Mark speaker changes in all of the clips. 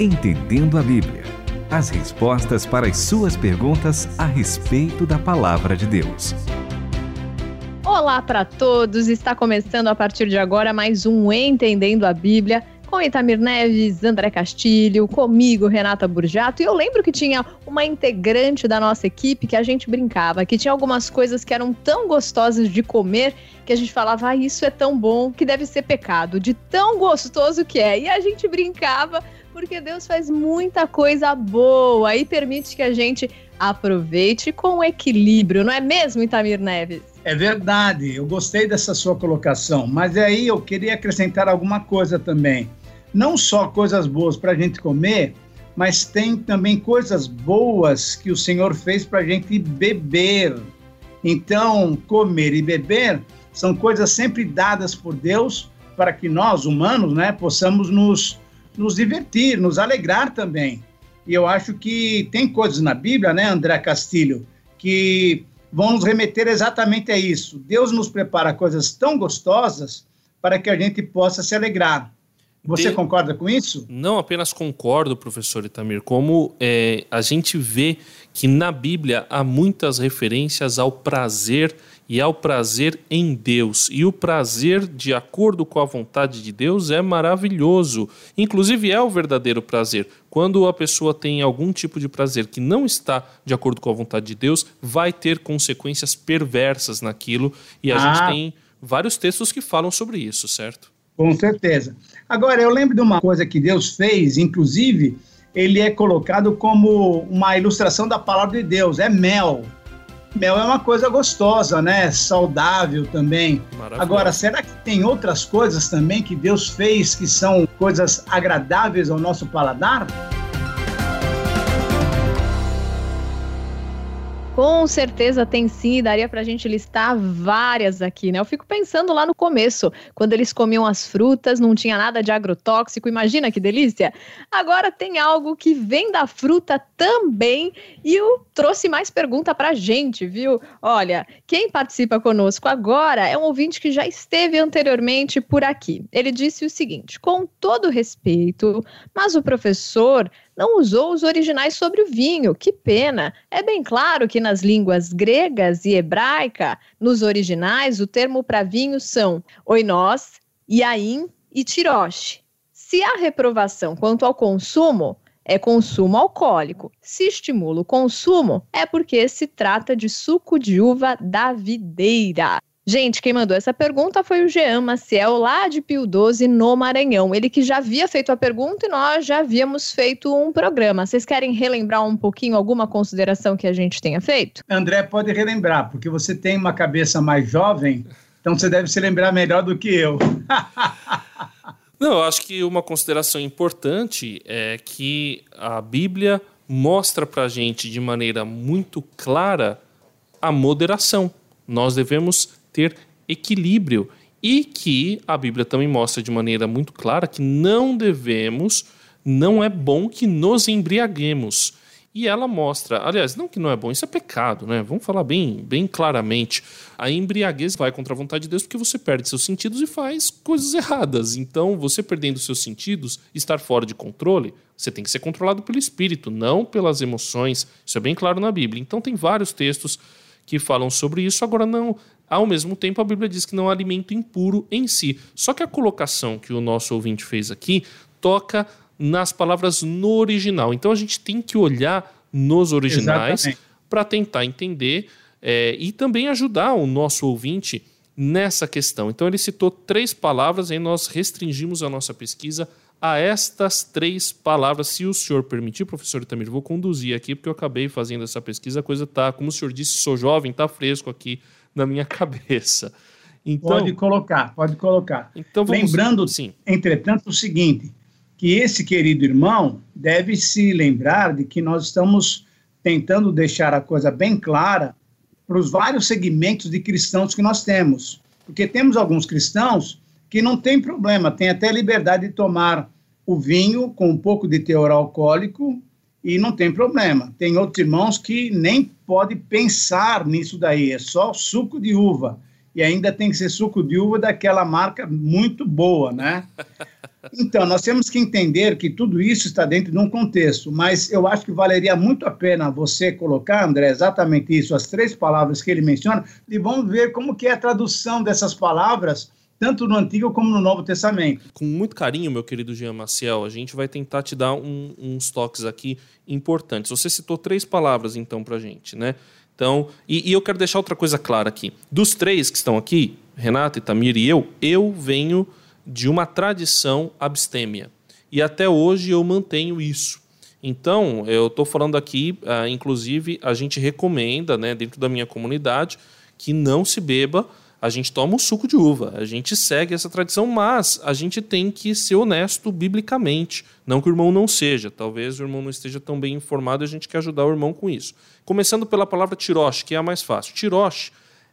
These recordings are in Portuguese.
Speaker 1: Entendendo a Bíblia. As respostas para as suas perguntas a respeito da palavra de Deus.
Speaker 2: Olá para todos! Está começando a partir de agora mais um Entendendo a Bíblia com Itamir Neves, André Castilho, comigo, Renata Burjato. E eu lembro que tinha uma integrante da nossa equipe que a gente brincava, que tinha algumas coisas que eram tão gostosas de comer que a gente falava, ah, isso é tão bom que deve ser pecado, de tão gostoso que é. E a gente brincava porque Deus faz muita coisa boa e permite que a gente aproveite com equilíbrio, não é mesmo, Itamir Neves?
Speaker 3: É verdade, eu gostei dessa sua colocação, mas aí eu queria acrescentar alguma coisa também. Não só coisas boas para a gente comer, mas tem também coisas boas que o Senhor fez para a gente beber. Então, comer e beber são coisas sempre dadas por Deus para que nós, humanos, né, possamos nos nos divertir, nos alegrar também. E eu acho que tem coisas na Bíblia, né, André Castilho, que vão nos remeter exatamente a isso. Deus nos prepara coisas tão gostosas para que a gente possa se alegrar. Você de... concorda com isso?
Speaker 4: Não apenas concordo, professor Itamir, como é, a gente vê que na Bíblia há muitas referências ao prazer e ao prazer em Deus. E o prazer, de acordo com a vontade de Deus, é maravilhoso. Inclusive, é o verdadeiro prazer. Quando a pessoa tem algum tipo de prazer que não está de acordo com a vontade de Deus, vai ter consequências perversas naquilo. E a ah. gente tem vários textos que falam sobre isso, certo?
Speaker 3: Com certeza. Agora, eu lembro de uma coisa que Deus fez, inclusive, ele é colocado como uma ilustração da palavra de Deus, é mel mel é uma coisa gostosa, né? Saudável também. Agora, será que tem outras coisas também que Deus fez que são coisas agradáveis ao nosso paladar?
Speaker 2: Com certeza tem sim, daria para a gente listar várias aqui, né? Eu fico pensando lá no começo, quando eles comiam as frutas, não tinha nada de agrotóxico, imagina que delícia! Agora tem algo que vem da fruta também e eu trouxe mais pergunta para a gente, viu? Olha, quem participa conosco agora é um ouvinte que já esteve anteriormente por aqui. Ele disse o seguinte: com todo respeito, mas o professor não usou os originais sobre o vinho. Que pena! É bem claro que nas línguas gregas e hebraica, nos originais, o termo para vinho são oinós, iaim e tiroche. Se há reprovação quanto ao consumo, é consumo alcoólico. Se estimula o consumo, é porque se trata de suco de uva da videira. Gente, quem mandou essa pergunta foi o Jean Maciel, lá de Pio 12, no Maranhão. Ele que já havia feito a pergunta e nós já havíamos feito um programa. Vocês querem relembrar um pouquinho alguma consideração que a gente tenha feito?
Speaker 3: André, pode relembrar, porque você tem uma cabeça mais jovem, então você deve se lembrar melhor do que eu.
Speaker 4: Não, eu acho que uma consideração importante é que a Bíblia mostra para a gente de maneira muito clara a moderação. Nós devemos ter equilíbrio e que a Bíblia também mostra de maneira muito clara que não devemos, não é bom que nos embriaguemos. E ela mostra, aliás, não que não é bom, isso é pecado, né? Vamos falar bem, bem claramente. A embriaguez vai contra a vontade de Deus porque você perde seus sentidos e faz coisas erradas. Então, você perdendo seus sentidos, estar fora de controle, você tem que ser controlado pelo espírito, não pelas emoções. Isso é bem claro na Bíblia. Então, tem vários textos que falam sobre isso. Agora, não. Ao mesmo tempo, a Bíblia diz que não há alimento impuro em si. Só que a colocação que o nosso ouvinte fez aqui toca nas palavras no original. Então a gente tem que olhar nos originais para tentar entender é, e também ajudar o nosso ouvinte nessa questão. Então ele citou três palavras e nós restringimos a nossa pesquisa a estas três palavras. Se o senhor permitir, professor Itamir, vou conduzir aqui, porque eu acabei fazendo essa pesquisa, a coisa tá, como o senhor disse, sou jovem, tá fresco aqui na minha cabeça.
Speaker 3: Então, pode colocar, pode colocar. Então vamos, Lembrando, sim. entretanto, o seguinte, que esse querido irmão deve se lembrar de que nós estamos tentando deixar a coisa bem clara para os vários segmentos de cristãos que nós temos. Porque temos alguns cristãos que não tem problema, tem até liberdade de tomar o vinho com um pouco de teor alcoólico e não tem problema. Tem outros irmãos que nem pode pensar nisso daí, é só suco de uva. E ainda tem que ser suco de uva daquela marca muito boa, né? Então, nós temos que entender que tudo isso está dentro de um contexto, mas eu acho que valeria muito a pena você colocar, André, exatamente isso, as três palavras que ele menciona, e vamos ver como que é a tradução dessas palavras tanto no Antigo como no Novo Testamento.
Speaker 4: Com muito carinho, meu querido Jean Maciel, a gente vai tentar te dar um, uns toques aqui importantes. Você citou três palavras, então, para a gente, né? Então, e, e, eu quero deixar outra coisa clara aqui. Dos três que estão aqui, Renata, Itamir e eu, eu venho de uma tradição abstêmia. E até hoje eu mantenho isso. Então, eu estou falando aqui, uh, inclusive, a gente recomenda, né, dentro da minha comunidade, que não se beba a gente toma o suco de uva, a gente segue essa tradição, mas a gente tem que ser honesto biblicamente. Não que o irmão não seja, talvez o irmão não esteja tão bem informado e a gente quer ajudar o irmão com isso. Começando pela palavra tiroche, que é a mais fácil. Tiroche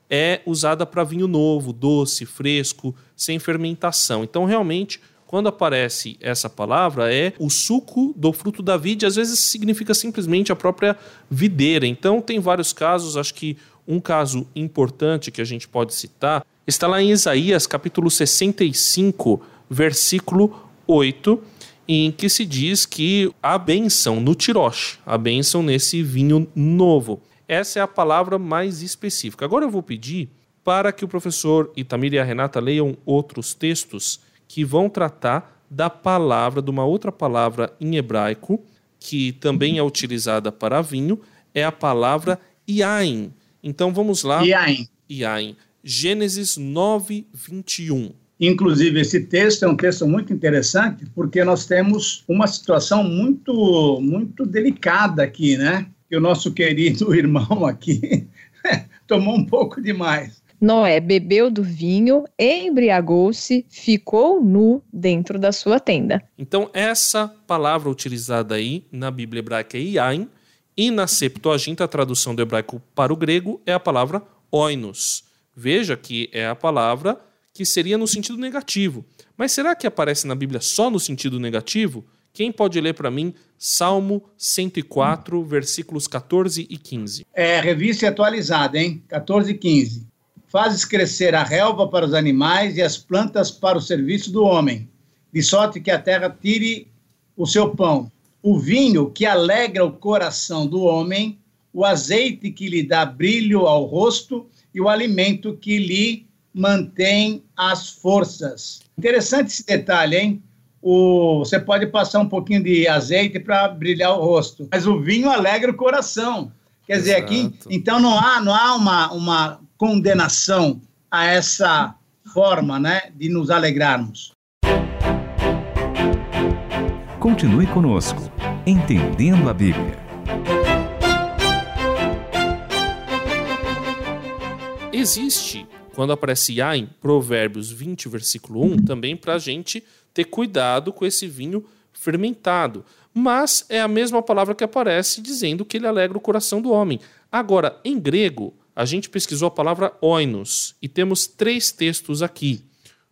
Speaker 4: é usada para vinho novo, doce, fresco, sem fermentação. Então, realmente, quando aparece essa palavra, é o suco do fruto da vide, às vezes significa simplesmente a própria videira. Então, tem vários casos, acho que um caso importante que a gente pode citar está lá em Isaías, capítulo 65, versículo 8, em que se diz que a bênção no tiroche, a bênção nesse vinho novo. Essa é a palavra mais específica. Agora eu vou pedir para que o professor Itamir e a Renata leiam outros textos que vão tratar da palavra, de uma outra palavra em hebraico, que também é utilizada para vinho, é a palavra yain. Então vamos lá.
Speaker 3: Iain.
Speaker 4: Iain. Gênesis 9, 21.
Speaker 3: Inclusive, esse texto é um texto muito interessante, porque nós temos uma situação muito, muito delicada aqui, né? Que o nosso querido irmão aqui tomou um pouco demais.
Speaker 2: Noé bebeu do vinho, embriagou-se, ficou nu dentro da sua tenda.
Speaker 4: Então, essa palavra utilizada aí na Bíblia hebraica é iain, e na Septuaginta, a tradução do hebraico para o grego é a palavra oinos. Veja que é a palavra que seria no sentido negativo. Mas será que aparece na Bíblia só no sentido negativo? Quem pode ler para mim Salmo 104, versículos 14 e 15?
Speaker 3: É, revista atualizada, hein? 14 e 15. Fazes crescer a relva para os animais e as plantas para o serviço do homem, de sorte que a terra tire o seu pão o vinho que alegra o coração do homem, o azeite que lhe dá brilho ao rosto e o alimento que lhe mantém as forças. Interessante esse detalhe, hein? O, você pode passar um pouquinho de azeite para brilhar o rosto, mas o vinho alegra o coração. Quer dizer, aqui, então não há, não há uma, uma condenação a essa forma né, de nos alegrarmos.
Speaker 1: Continue conosco, Entendendo a Bíblia.
Speaker 4: Existe, quando aparece Yah em Provérbios 20, versículo 1, também para a gente ter cuidado com esse vinho fermentado. Mas é a mesma palavra que aparece dizendo que ele alegra o coração do homem. Agora, em grego, a gente pesquisou a palavra oinos e temos três textos aqui.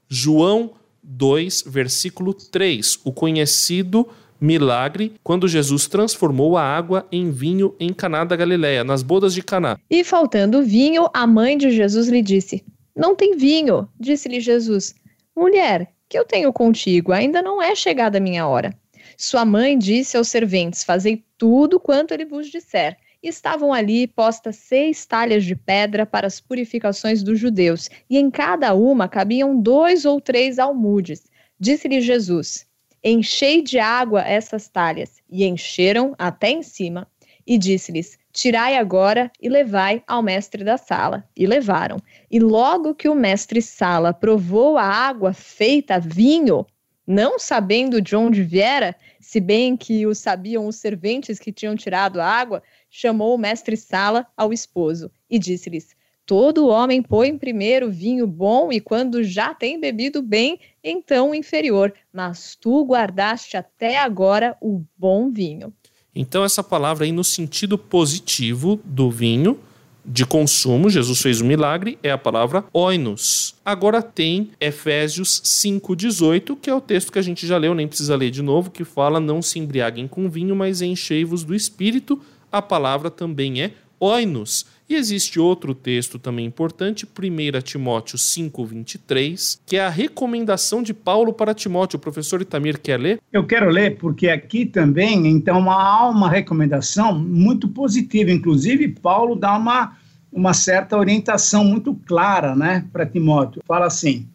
Speaker 4: João 2, versículo 3, o conhecido milagre quando Jesus transformou a água em vinho em Caná da Galileia, nas bodas de Caná.
Speaker 2: E faltando vinho, a mãe de Jesus lhe disse: Não tem vinho. Disse-lhe Jesus: Mulher, que eu tenho contigo, ainda não é chegada a minha hora. Sua mãe disse aos serventes: Fazei tudo quanto ele vos disser estavam ali postas seis talhas de pedra para as purificações dos judeus, e em cada uma cabiam dois ou três almudes. Disse-lhe Jesus: Enchei de água essas talhas. E encheram até em cima. E disse-lhes: Tirai agora e levai ao mestre da sala. E levaram. E logo que o mestre sala provou a água feita vinho, não sabendo de onde viera, se bem que o sabiam os serventes que tinham tirado a água, chamou o mestre Sala ao esposo e disse-lhes: Todo homem põe primeiro vinho bom e quando já tem bebido bem, então inferior, mas tu guardaste até agora o bom vinho.
Speaker 4: Então essa palavra aí no sentido positivo do vinho de consumo, Jesus fez um milagre, é a palavra oinos. Agora tem Efésios 5:18, que é o texto que a gente já leu, nem precisa ler de novo, que fala: "Não se embriaguem com vinho, mas enchei-vos do espírito", a palavra também é oinos. E existe outro texto também importante, 1 Timóteo 5:23, que é a recomendação de Paulo para Timóteo. O professor Itamir quer ler?
Speaker 3: Eu quero ler porque aqui também, então, há uma recomendação muito positiva, inclusive Paulo dá uma uma certa orientação muito clara, né, para Timóteo. Fala assim: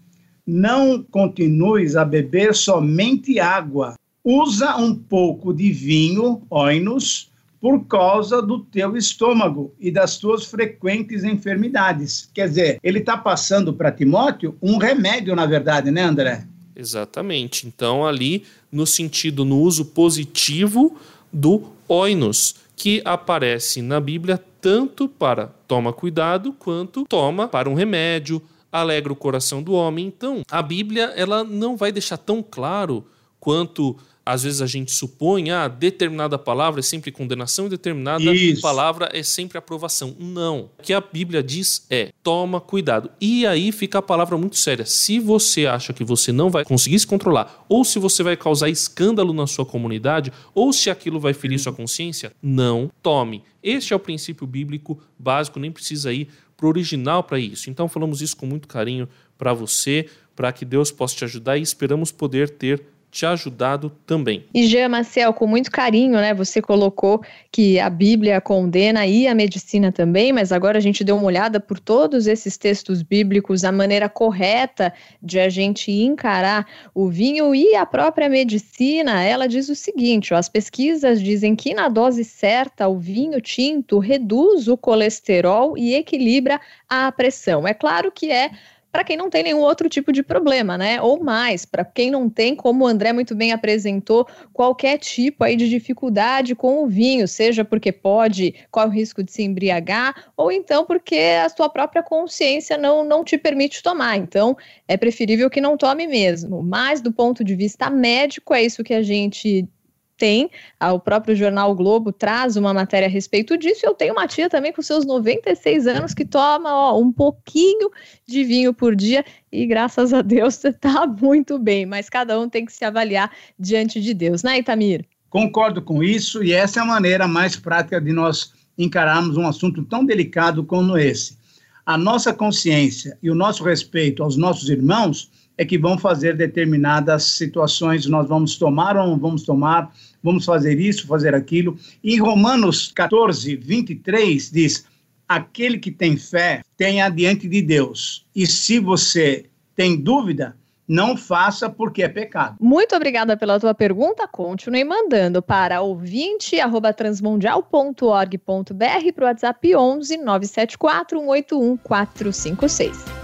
Speaker 3: não continues a beber somente água. Usa um pouco de vinho, oinos, por causa do teu estômago e das tuas frequentes enfermidades. Quer dizer, ele está passando para Timóteo um remédio, na verdade, né, André?
Speaker 4: Exatamente. Então, ali, no sentido, no uso positivo do oinos, que aparece na Bíblia tanto para toma cuidado quanto toma para um remédio, alegra o coração do homem. Então, a Bíblia ela não vai deixar tão claro quanto às vezes a gente supõe, ah, determinada palavra é sempre condenação e determinada Isso. palavra é sempre aprovação. Não. O que a Bíblia diz é: toma cuidado. E aí fica a palavra muito séria. Se você acha que você não vai conseguir se controlar, ou se você vai causar escândalo na sua comunidade, ou se aquilo vai ferir sua consciência, não tome. Este é o princípio bíblico básico, nem precisa ir para o original para isso. Então falamos isso com muito carinho para você, para que Deus possa te ajudar e esperamos poder ter te ajudado também.
Speaker 2: E Jean Marcel, com muito carinho, né? Você colocou que a Bíblia condena e a medicina também, mas agora a gente deu uma olhada por todos esses textos bíblicos, a maneira correta de a gente encarar o vinho e a própria medicina. Ela diz o seguinte: ó, as pesquisas dizem que na dose certa o vinho tinto reduz o colesterol e equilibra a pressão. É claro que é para quem não tem nenhum outro tipo de problema, né? Ou mais, para quem não tem, como o André muito bem apresentou, qualquer tipo aí de dificuldade com o vinho, seja porque pode, qual o risco de se embriagar, ou então porque a sua própria consciência não, não te permite tomar. Então, é preferível que não tome mesmo. Mas, do ponto de vista médico, é isso que a gente tem, o próprio jornal o Globo traz uma matéria a respeito disso. Eu tenho uma tia também com seus 96 anos que toma ó, um pouquinho de vinho por dia e graças a Deus está muito bem, mas cada um tem que se avaliar diante de Deus, né, Itamir?
Speaker 3: Concordo com isso e essa é a maneira mais prática de nós encararmos um assunto tão delicado como esse. A nossa consciência e o nosso respeito aos nossos irmãos é que vão fazer determinadas situações, nós vamos tomar ou não vamos tomar, vamos fazer isso, fazer aquilo. Em Romanos 14, 23 diz: aquele que tem fé tem adiante de Deus. E se você tem dúvida, não faça porque é pecado.
Speaker 2: Muito obrigada pela tua pergunta. Continue mandando para ouvinte@transmundial.org.br para o WhatsApp 11 974 181 456.